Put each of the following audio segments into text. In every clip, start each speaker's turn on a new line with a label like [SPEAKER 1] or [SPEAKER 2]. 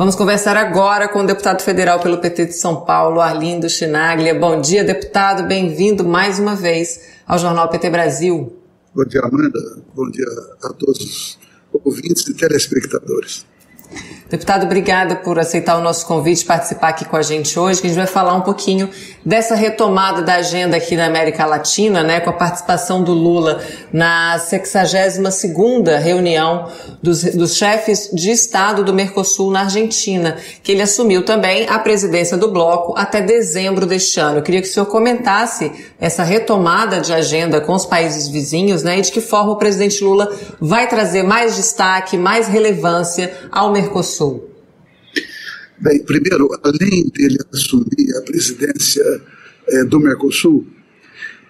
[SPEAKER 1] Vamos conversar agora com o deputado federal pelo PT de São Paulo, Arlindo Chinaglia. Bom dia, deputado. Bem-vindo mais uma vez ao Jornal PT Brasil.
[SPEAKER 2] Bom dia, Amanda. Bom dia a todos os ouvintes e telespectadores.
[SPEAKER 1] Deputado, obrigada por aceitar o nosso convite, participar aqui com a gente hoje, a gente vai falar um pouquinho dessa retomada da agenda aqui na América Latina, né, com a participação do Lula na 62ª reunião dos, dos chefes de Estado do Mercosul na Argentina, que ele assumiu também a presidência do bloco até dezembro deste ano. Eu queria que o senhor comentasse essa retomada de agenda com os países vizinhos, né, e de que forma o presidente Lula vai trazer mais destaque, mais relevância ao Mercosul. Mercosul?
[SPEAKER 2] Bem, primeiro, além dele assumir a presidência é, do Mercosul,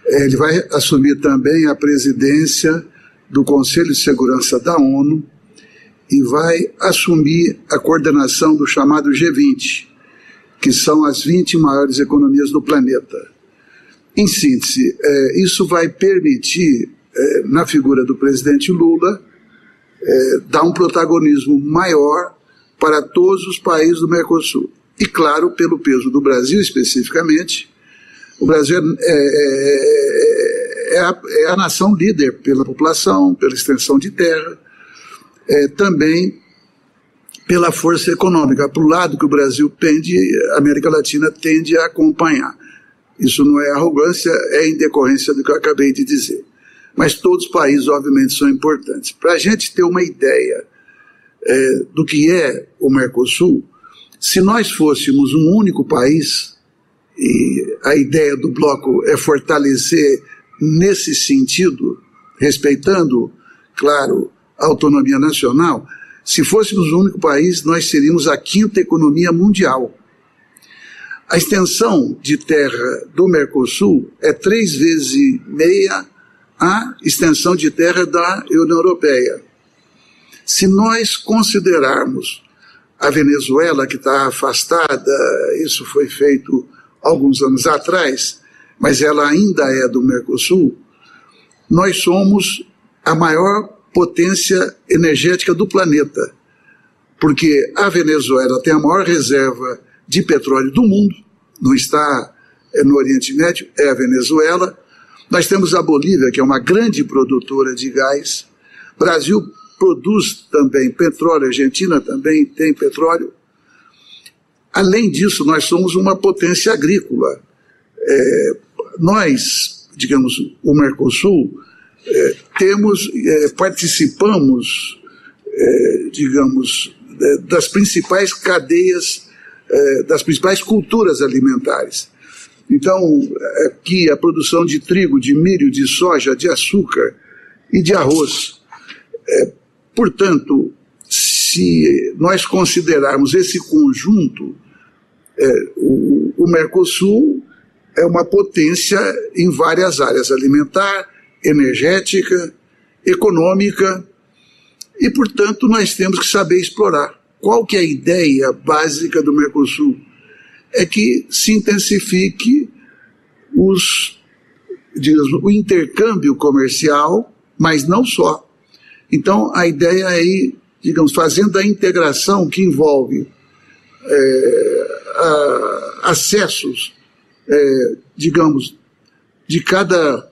[SPEAKER 2] é, ele vai assumir também a presidência do Conselho de Segurança da ONU e vai assumir a coordenação do chamado G20, que são as 20 maiores economias do planeta. Em síntese, é, isso vai permitir, é, na figura do presidente Lula, é, dar um protagonismo maior para todos os países do Mercosul. E, claro, pelo peso do Brasil especificamente, o Brasil é, é, é, a, é a, nação líder pela população, pela extensão de terra, é, também pela força econômica, para o lado que o Brasil tende, a América Latina tende a acompanhar. Isso não é arrogância, é em decorrência do que eu acabei de dizer. Mas todos os países, obviamente, são importantes. Para a gente ter uma ideia é, do que é o Mercosul, se nós fôssemos um único país, e a ideia do bloco é fortalecer nesse sentido, respeitando, claro, a autonomia nacional, se fôssemos um único país, nós seríamos a quinta economia mundial. A extensão de terra do Mercosul é três vezes e meia a extensão de terra da União Europeia. Se nós considerarmos a Venezuela, que está afastada, isso foi feito alguns anos atrás, mas ela ainda é do Mercosul, nós somos a maior potência energética do planeta. Porque a Venezuela tem a maior reserva de petróleo do mundo, não está é no Oriente Médio, é a Venezuela. Nós temos a Bolívia, que é uma grande produtora de gás. Brasil produz também petróleo, Argentina também tem petróleo. Além disso, nós somos uma potência agrícola. É, nós, digamos, o Mercosul, é, temos, é, participamos, é, digamos, é, das principais cadeias, é, das principais culturas alimentares. Então, aqui a produção de trigo, de milho, de soja, de açúcar e de arroz. É, Portanto, se nós considerarmos esse conjunto, é, o, o Mercosul é uma potência em várias áreas alimentar, energética, econômica, e, portanto, nós temos que saber explorar. Qual que é a ideia básica do Mercosul? É que se intensifique os, digamos, o intercâmbio comercial, mas não só. Então, a ideia é ir, digamos, fazendo a integração que envolve é, a, acessos, é, digamos, de cada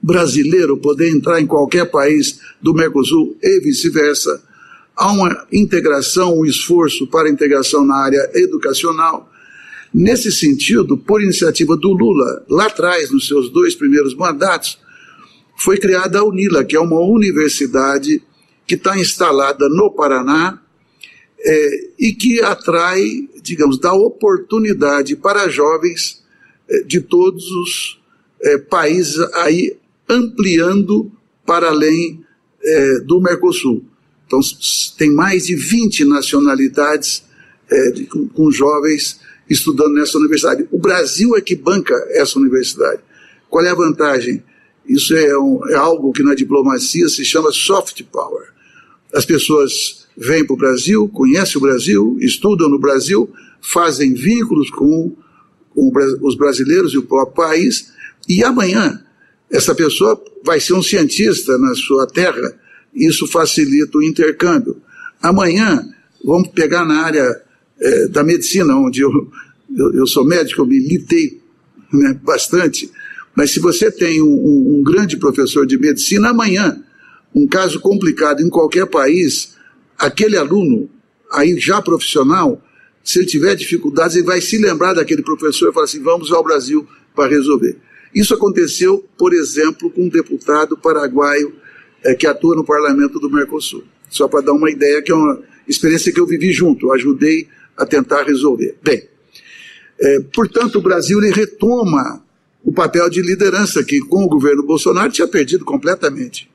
[SPEAKER 2] brasileiro poder entrar em qualquer país do Mercosul e vice-versa. Há uma integração, um esforço para a integração na área educacional. Nesse sentido, por iniciativa do Lula, lá atrás, nos seus dois primeiros mandatos, foi criada a UNILA, que é uma universidade que está instalada no Paraná é, e que atrai, digamos, dá oportunidade para jovens é, de todos os é, países aí ampliando para além é, do Mercosul. Então, tem mais de 20 nacionalidades é, com, com jovens estudando nessa universidade. O Brasil é que banca essa universidade. Qual é a vantagem? Isso é, um, é algo que na diplomacia se chama soft power. As pessoas vêm para o Brasil, conhecem o Brasil, estudam no Brasil, fazem vínculos com, com os brasileiros e o próprio país, e amanhã essa pessoa vai ser um cientista na sua terra, isso facilita o intercâmbio. Amanhã vamos pegar na área é, da medicina, onde eu, eu, eu, sou médico, eu militei né, bastante, mas se você tem um, um grande professor de medicina, amanhã, um caso complicado em qualquer país, aquele aluno, aí já profissional, se ele tiver dificuldades, ele vai se lembrar daquele professor e falar assim: vamos ao Brasil para resolver. Isso aconteceu, por exemplo, com um deputado paraguaio é, que atua no parlamento do Mercosul. Só para dar uma ideia, que é uma experiência que eu vivi junto, eu ajudei a tentar resolver. Bem, é, portanto, o Brasil ele retoma o papel de liderança que, com o governo Bolsonaro, tinha perdido completamente.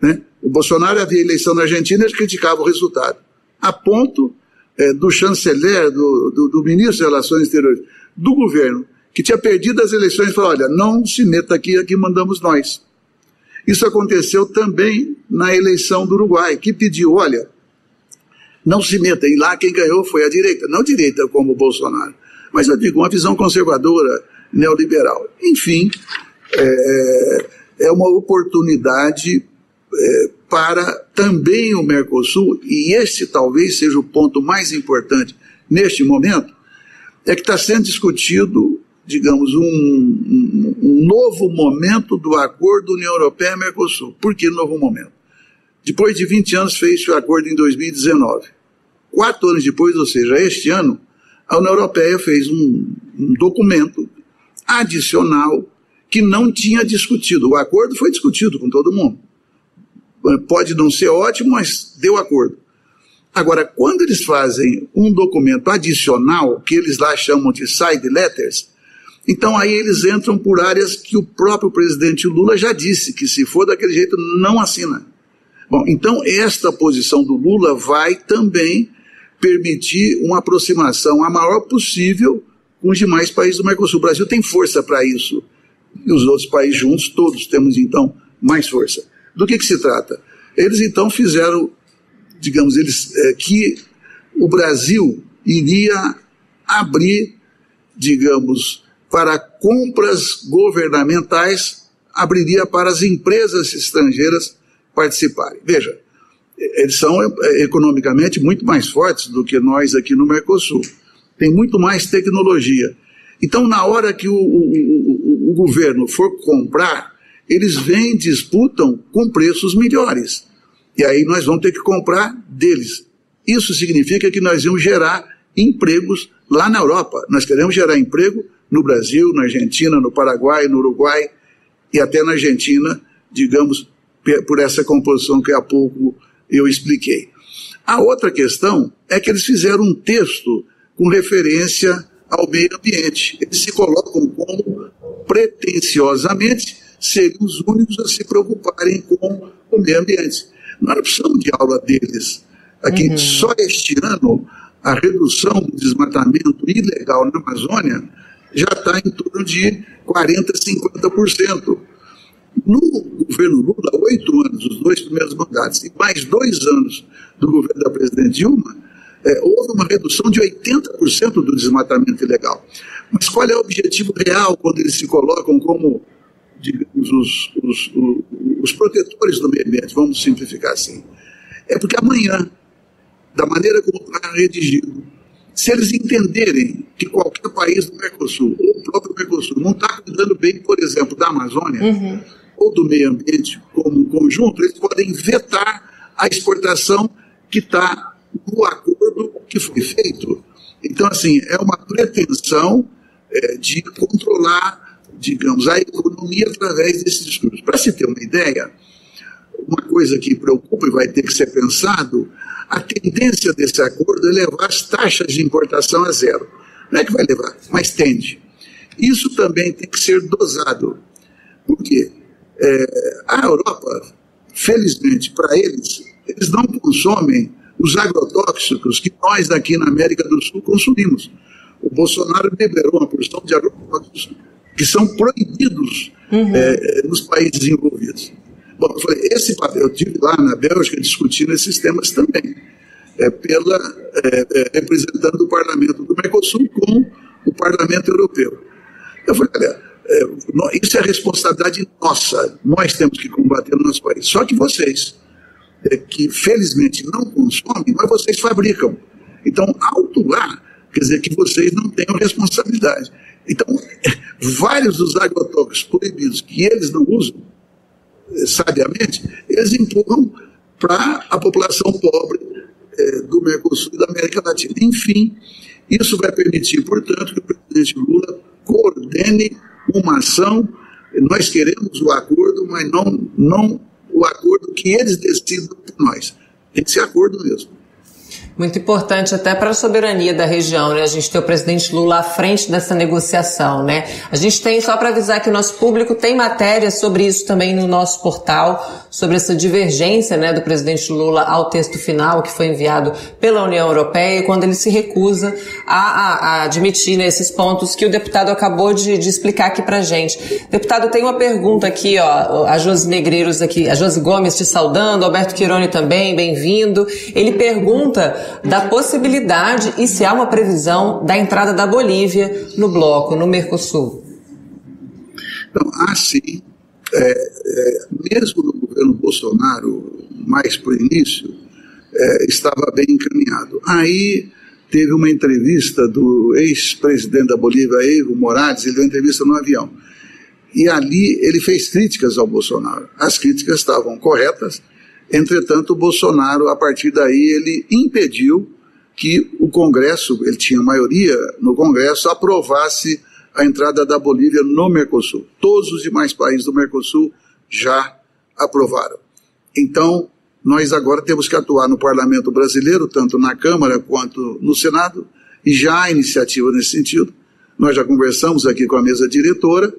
[SPEAKER 2] Né? O Bolsonaro havia eleição na Argentina e ele criticava o resultado, a ponto é, do chanceler, do, do, do, ministro de Relações Exteriores, do governo, que tinha perdido as eleições, falou: olha, não se meta aqui, aqui mandamos nós. Isso aconteceu também na eleição do Uruguai, que pediu: olha, não se meta. Lá quem ganhou foi a direita, não direita como o Bolsonaro, mas eu digo, uma visão conservadora, neoliberal. Enfim, é, é uma oportunidade é, para também o Mercosul, e esse talvez seja o ponto mais importante neste momento, é que está sendo discutido, digamos, um, um, um novo momento do acordo União Europeia-Mercosul. Por que novo momento? Depois de 20 anos fez o acordo em 2019. Quatro anos depois, ou seja, este ano, a União Europeia fez um, um documento adicional que não tinha discutido. O acordo foi discutido com todo mundo pode não ser ótimo, mas deu acordo. Agora, quando eles fazem um documento adicional, que eles lá chamam de side letters, então aí eles entram por áreas que o próprio presidente Lula já disse que se for daquele jeito não assina. Bom, então esta posição do Lula vai também permitir uma aproximação a maior possível com os demais países do Mercosul. O Brasil tem força para isso. E os outros países juntos, todos temos então mais força. Do que, que se trata? Eles então fizeram, digamos, eles, é, que o Brasil iria abrir, digamos, para compras governamentais, abriria para as empresas estrangeiras participarem. Veja, eles são é, economicamente muito mais fortes do que nós aqui no Mercosul. Tem muito mais tecnologia. Então, na hora que o, o, o, o governo for comprar, eles vêm, disputam com preços melhores. E aí nós vamos ter que comprar deles. Isso significa que nós vamos gerar empregos lá na Europa. Nós queremos gerar emprego no Brasil, na Argentina, no Paraguai, no Uruguai e até na Argentina, digamos, por essa composição que há pouco eu expliquei. A outra questão é que eles fizeram um texto com referência ao meio ambiente. Eles se colocam como pretensiosamente seriam os únicos a se preocuparem com o meio ambiente. Era opção de aula deles. Aqui, uhum. só este ano, a redução do desmatamento ilegal na Amazônia já está em torno de 40%, 50%. No governo Lula, oito anos, os dois primeiros mandatos, e mais dois anos do governo da presidente Dilma, é, houve uma redução de 80% do desmatamento ilegal. Mas qual é o objetivo real quando eles se colocam como digamos, os, os, os, protetores do meio ambiente, vamos simplificar assim, é porque amanhã, da maneira como está redigido, se eles entenderem que qualquer país do Mercosul, ou o próprio Mercosul, não está cuidando bem, por exemplo, da Amazônia, uhum. Ou do meio ambiente como um conjunto, eles podem vetar a exportação que está no acordo que foi feito. Então, assim, é uma pretensão é, de controlar digamos, a economia através desses discursos. Para se ter uma ideia, uma coisa que preocupa e vai ter que ser pensado, a tendência desse acordo é levar as taxas de importação a zero. Não é que vai levar, mas tende. Isso também tem que ser dosado. Por quê? É, a Europa, felizmente para eles, eles não consomem os agrotóxicos que nós aqui na América do Sul consumimos. O Bolsonaro liberou uma porção de agrotóxicos que são proibidos uhum. é, nos países envolvidos. Bom, eu falei, esse papel, eu estive lá na Bélgica discutindo esses temas também, é, pela, é, é, representando o parlamento do Mercosul com o parlamento europeu. Eu falei, olha, isso é responsabilidade nossa, nós temos que combater no nosso país. Só que vocês, é, que felizmente não consomem, mas vocês fabricam. Então, alto lá, quer dizer que vocês não tenham responsabilidade. Então, vários dos agrotóxicos proibidos que eles não usam, é, sabiamente, eles empurram para a população pobre é, do Mercosul e da América Latina. Enfim, isso vai permitir, portanto, que o presidente Lula coordene uma ação. Nós queremos o acordo, mas não, não o acordo que eles decidam por nós. Tem que ser acordo mesmo.
[SPEAKER 1] Muito importante até para a soberania da região, né? A gente tem o presidente Lula à frente dessa negociação, né? A gente tem, só para avisar que o nosso público tem matéria sobre isso também no nosso portal, sobre essa divergência, né, do presidente Lula ao texto final que foi enviado pela União Europeia, quando ele se recusa a, a, a admitir né, esses pontos que o deputado acabou de, de explicar aqui pra gente. Deputado, tem uma pergunta aqui, ó, a Josi Negreiros aqui, a Josi Gomes te saudando, Alberto Quirone também, bem-vindo. Ele pergunta da possibilidade e se há uma previsão da entrada da Bolívia no bloco, no Mercosul.
[SPEAKER 2] Então, há sim. É, é, mesmo no governo Bolsonaro, mais para o início, é, estava bem encaminhado. Aí teve uma entrevista do ex-presidente da Bolívia, Evo Morales, ele deu uma entrevista no avião. E ali ele fez críticas ao Bolsonaro. As críticas estavam corretas, Entretanto, o Bolsonaro, a partir daí, ele impediu que o Congresso, ele tinha maioria no Congresso, aprovasse a entrada da Bolívia no Mercosul. Todos os demais países do Mercosul já aprovaram. Então, nós agora temos que atuar no parlamento brasileiro, tanto na Câmara quanto no Senado, e já há iniciativa nesse sentido. Nós já conversamos aqui com a mesa diretora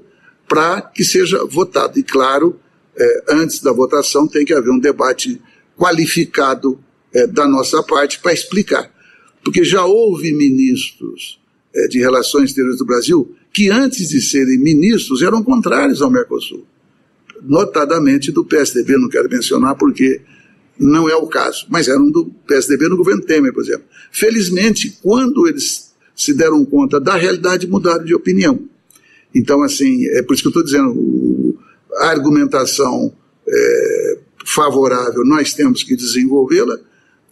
[SPEAKER 2] para que seja votado. E, claro, é, antes da votação, tem que haver um debate qualificado é, da nossa parte para explicar. Porque já houve ministros é, de Relações Exteriores do Brasil que, antes de serem ministros, eram contrários ao Mercosul. Notadamente do PSDB, não quero mencionar porque não é o caso, mas eram do PSDB no governo Temer, por exemplo. Felizmente, quando eles se deram conta da realidade, mudaram de opinião. Então, assim, é por isso que eu estou dizendo, argumentação é, favorável nós temos que desenvolvê-la,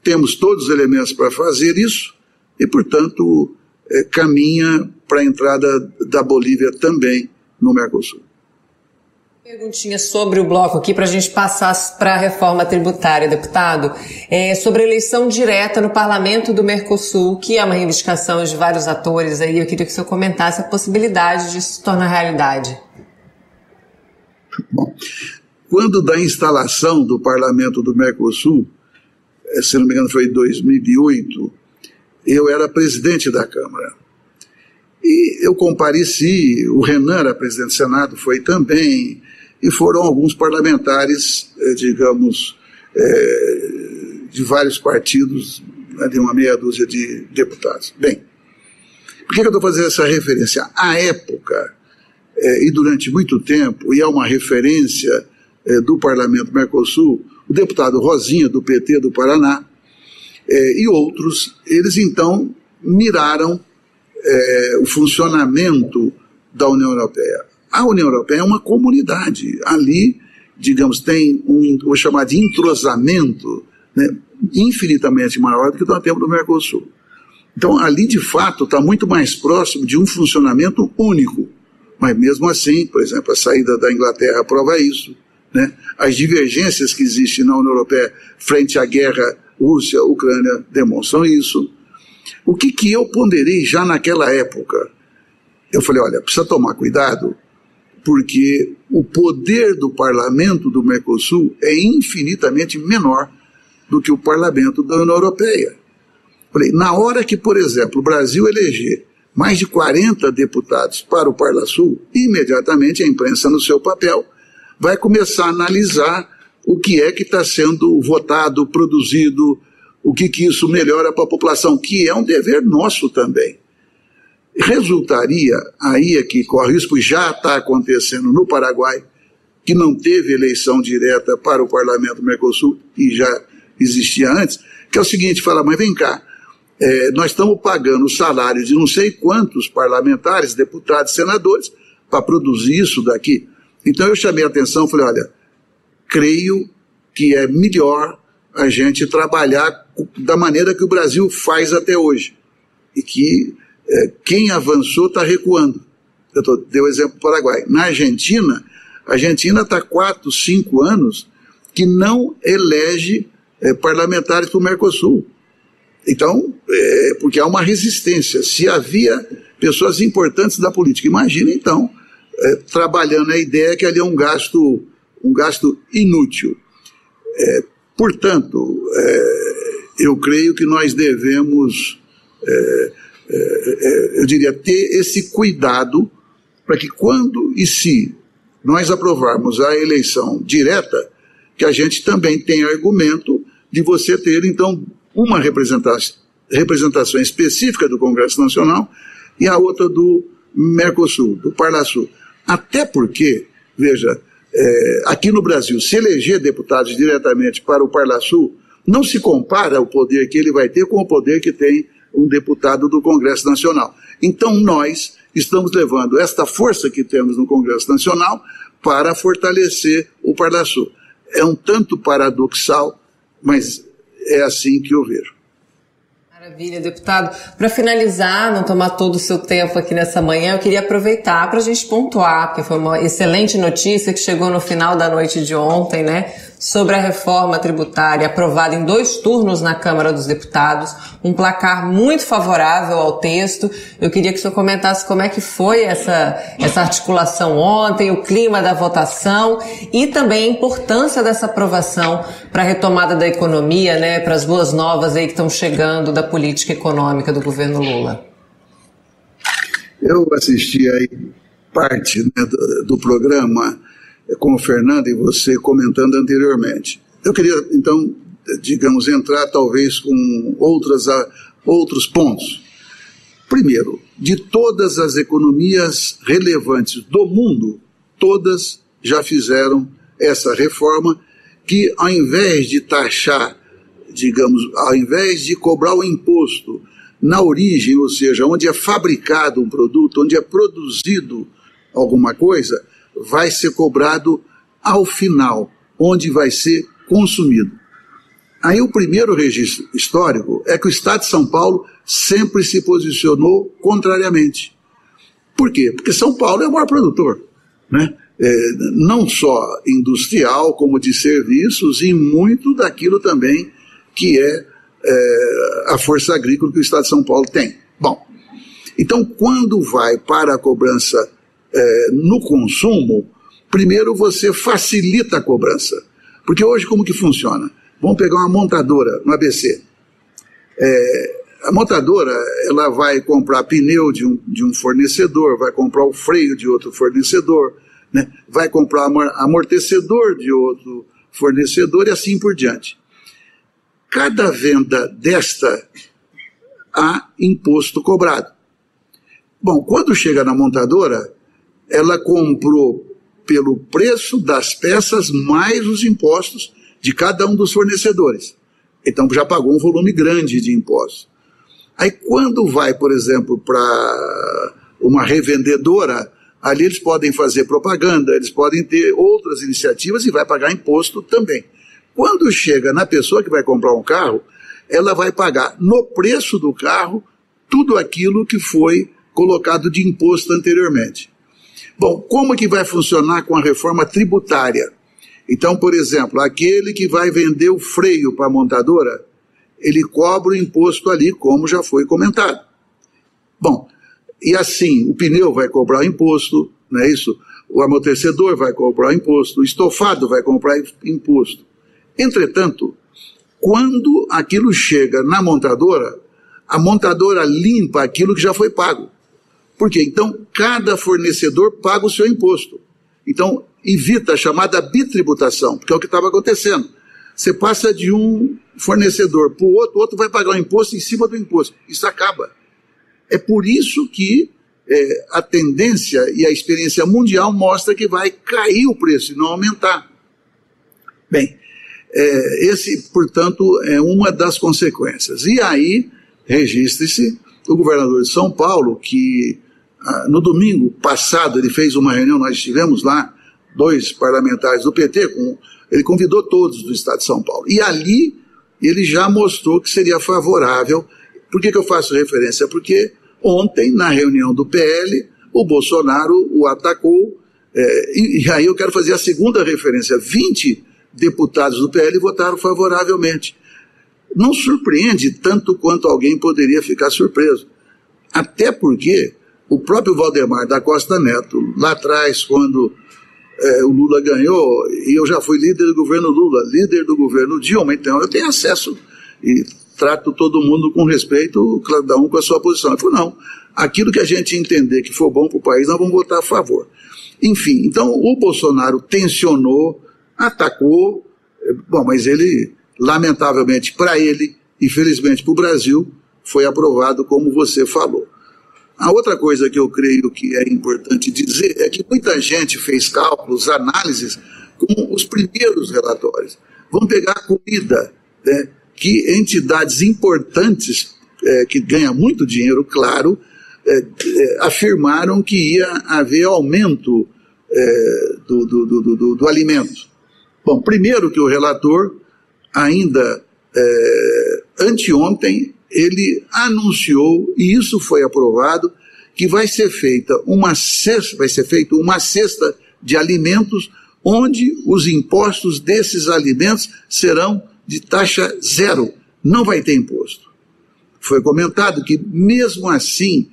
[SPEAKER 2] temos todos os elementos para fazer isso e, portanto, é, caminha para a entrada da Bolívia também no Mercosul.
[SPEAKER 1] Perguntinha sobre o bloco aqui para a gente passar para a reforma tributária, deputado. É, sobre a eleição direta no parlamento do Mercosul, que é uma reivindicação de vários atores aí, eu queria que o senhor comentasse a possibilidade de se tornar realidade.
[SPEAKER 2] Bom, quando da instalação do parlamento do Mercosul, eh, se não me engano foi em 2008, eu era presidente da Câmara. E eu compareci, o Renan era presidente do Senado, foi também, e foram alguns parlamentares, eh, digamos, é, de vários partidos, né, de uma meia dúzia de deputados. Bem, por que eu estou fazendo essa referência? À época, e durante muito tempo, e é uma referência é, do Parlamento Mercosul, o deputado Rosinha, do PT do Paraná, é, e outros, eles então miraram é, o funcionamento da União Europeia. A União Europeia é uma comunidade. Ali, digamos, tem um, vou chamar de entrosamento né, infinitamente maior do que nós temos no Mercosul. Então, ali, de fato, está muito mais próximo de um funcionamento único. Mas mesmo assim, por exemplo, a saída da Inglaterra prova isso. Né? As divergências que existem na União Europeia frente à guerra Rússia-Ucrânia demonstram isso. O que, que eu ponderei já naquela época? Eu falei: olha, precisa tomar cuidado, porque o poder do parlamento do Mercosul é infinitamente menor do que o parlamento da União Europeia. Falei, na hora que, por exemplo, o Brasil eleger mais de 40 deputados para o Parla Sul, imediatamente a imprensa, no seu papel, vai começar a analisar o que é que está sendo votado, produzido, o que, que isso melhora para a população, que é um dever nosso também. Resultaria, aí é que corre risco, já está acontecendo no Paraguai, que não teve eleição direta para o Parlamento Mercosul, e já existia antes, que é o seguinte, fala, mas vem cá, é, nós estamos pagando o salário de não sei quantos parlamentares, deputados, senadores, para produzir isso daqui. Então eu chamei a atenção, falei, olha, creio que é melhor a gente trabalhar da maneira que o Brasil faz até hoje. E que é, quem avançou está recuando. Eu tô, dei o exemplo do Paraguai. Na Argentina, a Argentina está quatro, cinco anos que não elege é, parlamentares para o Mercosul. Então, é, porque há uma resistência. Se havia pessoas importantes da política, imagina então, é, trabalhando a ideia que ali é um gasto, um gasto inútil. É, portanto, é, eu creio que nós devemos, é, é, eu diria, ter esse cuidado para que quando e se nós aprovarmos a eleição direta, que a gente também tenha argumento de você ter, então, uma representação, específica do Congresso Nacional e a outra do Mercosul, do Parlasul. Até porque, veja, é, aqui no Brasil, se eleger deputados diretamente para o Parlasul, não se compara o poder que ele vai ter com o poder que tem um deputado do Congresso Nacional. Então, nós estamos levando esta força que temos no Congresso Nacional para fortalecer o Parlasul. É um tanto paradoxal, mas é assim que eu vejo.
[SPEAKER 1] Maravilha, deputado. Para finalizar, não tomar todo o seu tempo aqui nessa manhã, eu queria aproveitar para a gente pontuar, porque foi uma excelente notícia que chegou no final da noite de ontem, né? Sobre a reforma tributária aprovada em dois turnos na Câmara dos Deputados, um placar muito favorável ao texto. Eu queria que o senhor comentasse como é que foi essa, essa articulação ontem, o clima da votação e também a importância dessa aprovação para a retomada da economia, né, para as boas novas aí que estão chegando da política econômica do governo Lula.
[SPEAKER 2] Eu assisti aí parte né, do, do programa com o Fernando e você comentando anteriormente. Eu queria, então, digamos, entrar talvez com outras, outros pontos. Primeiro, de todas as economias relevantes do mundo, todas já fizeram essa reforma que, ao invés de taxar, digamos, ao invés de cobrar o imposto na origem, ou seja, onde é fabricado um produto, onde é produzido alguma coisa, vai ser cobrado ao final, onde vai ser consumido. Aí o primeiro registro histórico é que o Estado de São Paulo sempre se posicionou contrariamente. Por quê? Porque São Paulo é o maior produtor, né? É, não só industrial, como de serviços e muito daquilo também que é, é a força agrícola que o Estado de São Paulo tem. Bom, então quando vai para a cobrança é, no consumo, primeiro você facilita a cobrança. Porque hoje como que funciona? Vamos pegar uma montadora no ABC. É, a montadora ela vai comprar pneu de um, de um fornecedor, vai comprar o freio de outro fornecedor, né? vai comprar amortecedor de outro fornecedor e assim por diante. Cada venda desta há imposto cobrado. Bom, quando chega na montadora, ela comprou pelo preço das peças mais os impostos de cada um dos fornecedores. Então já pagou um volume grande de impostos. Aí quando vai, por exemplo, para uma revendedora, ali eles podem fazer propaganda, eles podem ter outras iniciativas e vai pagar imposto também. Quando chega na pessoa que vai comprar um carro, ela vai pagar no preço do carro tudo aquilo que foi colocado de imposto anteriormente. Bom, como que vai funcionar com a reforma tributária? Então, por exemplo, aquele que vai vender o freio para a montadora, ele cobra o imposto ali, como já foi comentado. Bom, e assim, o pneu vai cobrar o imposto, não é isso? O amortecedor vai cobrar o imposto, o estofado vai comprar imposto. Entretanto, quando aquilo chega na montadora, a montadora limpa aquilo que já foi pago. Por quê? Então, cada fornecedor paga o seu imposto. Então, evita a chamada bitributação, porque é o que estava acontecendo. Você passa de um fornecedor para o outro, o outro vai pagar o imposto em cima do imposto. Isso acaba. É por isso que é, a tendência e a experiência mundial mostra que vai cair o preço e não aumentar. Bem, é, esse, portanto, é uma das consequências. E aí, registre-se, o governador de São Paulo, que no domingo passado, ele fez uma reunião, nós estivemos lá, dois parlamentares do PT, com, ele convidou todos do Estado de São Paulo. E ali ele já mostrou que seria favorável. Por que, que eu faço referência? Porque ontem, na reunião do PL, o Bolsonaro o atacou, é, e, e aí eu quero fazer a segunda referência: 20 deputados do PL votaram favoravelmente. Não surpreende tanto quanto alguém poderia ficar surpreso. Até porque o próprio Valdemar da Costa Neto, lá atrás, quando é, o Lula ganhou, e eu já fui líder do governo Lula, líder do governo Dilma, então eu tenho acesso e trato todo mundo com respeito, cada um com a sua posição. Ele falou, não, aquilo que a gente entender que for bom para o país, nós vamos votar a favor. Enfim, então o Bolsonaro tensionou, atacou, é, bom, mas ele, lamentavelmente para ele, e felizmente para o Brasil, foi aprovado como você falou. A outra coisa que eu creio que é importante dizer é que muita gente fez cálculos, análises com os primeiros relatórios. Vamos pegar a comida, né, que entidades importantes, é, que ganham muito dinheiro, claro, é, é, afirmaram que ia haver aumento é, do, do, do, do, do alimento. Bom, primeiro que o relator, ainda é, anteontem, ele anunciou, e isso foi aprovado, que vai ser feita uma cesta, vai ser feita uma cesta de alimentos onde os impostos desses alimentos serão de taxa zero, não vai ter imposto. Foi comentado que mesmo assim,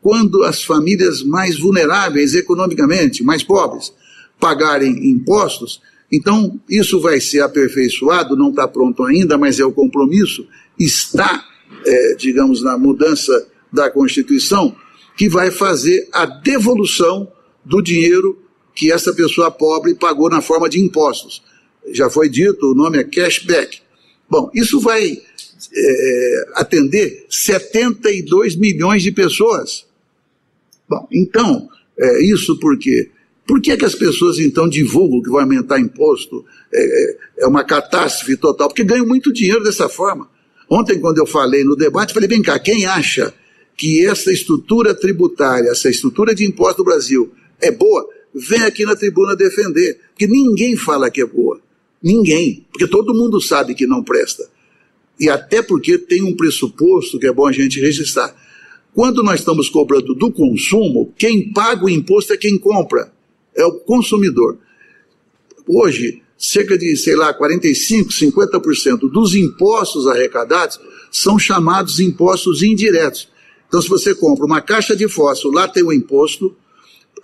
[SPEAKER 2] quando as famílias mais vulneráveis economicamente, mais pobres, pagarem impostos, então isso vai ser aperfeiçoado, não está pronto ainda, mas é o compromisso, está é, digamos, na mudança da Constituição, que vai fazer a devolução do dinheiro que essa pessoa pobre pagou na forma de impostos. Já foi dito, o nome é cashback. Bom, isso vai é, atender 72 milhões de pessoas. Bom, então, é, isso por quê? Por que, que as pessoas então divulgam que vai aumentar imposto? É, é, é uma catástrofe total, porque ganham muito dinheiro dessa forma. Ontem, quando eu falei no debate, falei: vem cá, quem acha que essa estrutura tributária, essa estrutura de imposto do Brasil é boa, vem aqui na tribuna defender. Porque ninguém fala que é boa. Ninguém. Porque todo mundo sabe que não presta. E até porque tem um pressuposto que é bom a gente registrar. Quando nós estamos cobrando do consumo, quem paga o imposto é quem compra, é o consumidor. Hoje, cerca de, sei lá, 45, 50% dos impostos arrecadados são chamados impostos indiretos. Então, se você compra uma caixa de fósforo, lá tem o imposto,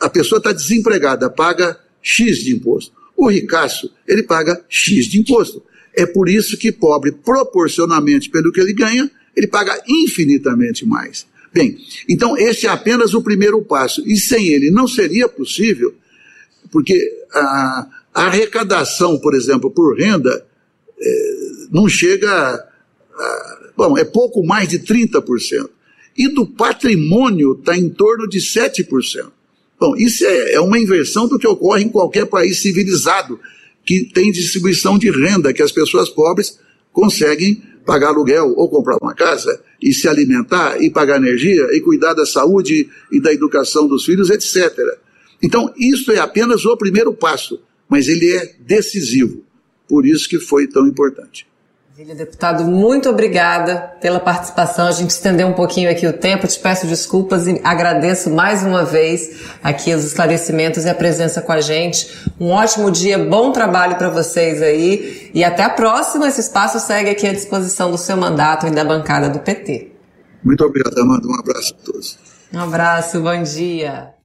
[SPEAKER 2] a pessoa está desempregada, paga X de imposto. O ricaço, ele paga X de imposto. É por isso que pobre, proporcionalmente pelo que ele ganha, ele paga infinitamente mais. Bem, então esse é apenas o primeiro passo. E sem ele não seria possível, porque a, a arrecadação, por exemplo, por renda, é, não chega a, a, Bom, é pouco mais de 30%. E do patrimônio está em torno de 7%. Bom, isso é, é uma inversão do que ocorre em qualquer país civilizado, que tem distribuição de renda, que as pessoas pobres conseguem pagar aluguel ou comprar uma casa e se alimentar e pagar energia e cuidar da saúde e da educação dos filhos, etc. Então, isso é apenas o primeiro passo mas ele é decisivo. Por isso que foi tão importante.
[SPEAKER 1] Deputado, muito obrigada pela participação. A gente estendeu um pouquinho aqui o tempo, te peço desculpas e agradeço mais uma vez aqui os esclarecimentos e a presença com a gente. Um ótimo dia, bom trabalho para vocês aí e até a próxima. Esse espaço segue aqui à disposição do seu mandato e da bancada do PT.
[SPEAKER 2] Muito obrigado, Amanda. Um abraço a todos.
[SPEAKER 1] Um abraço, bom dia.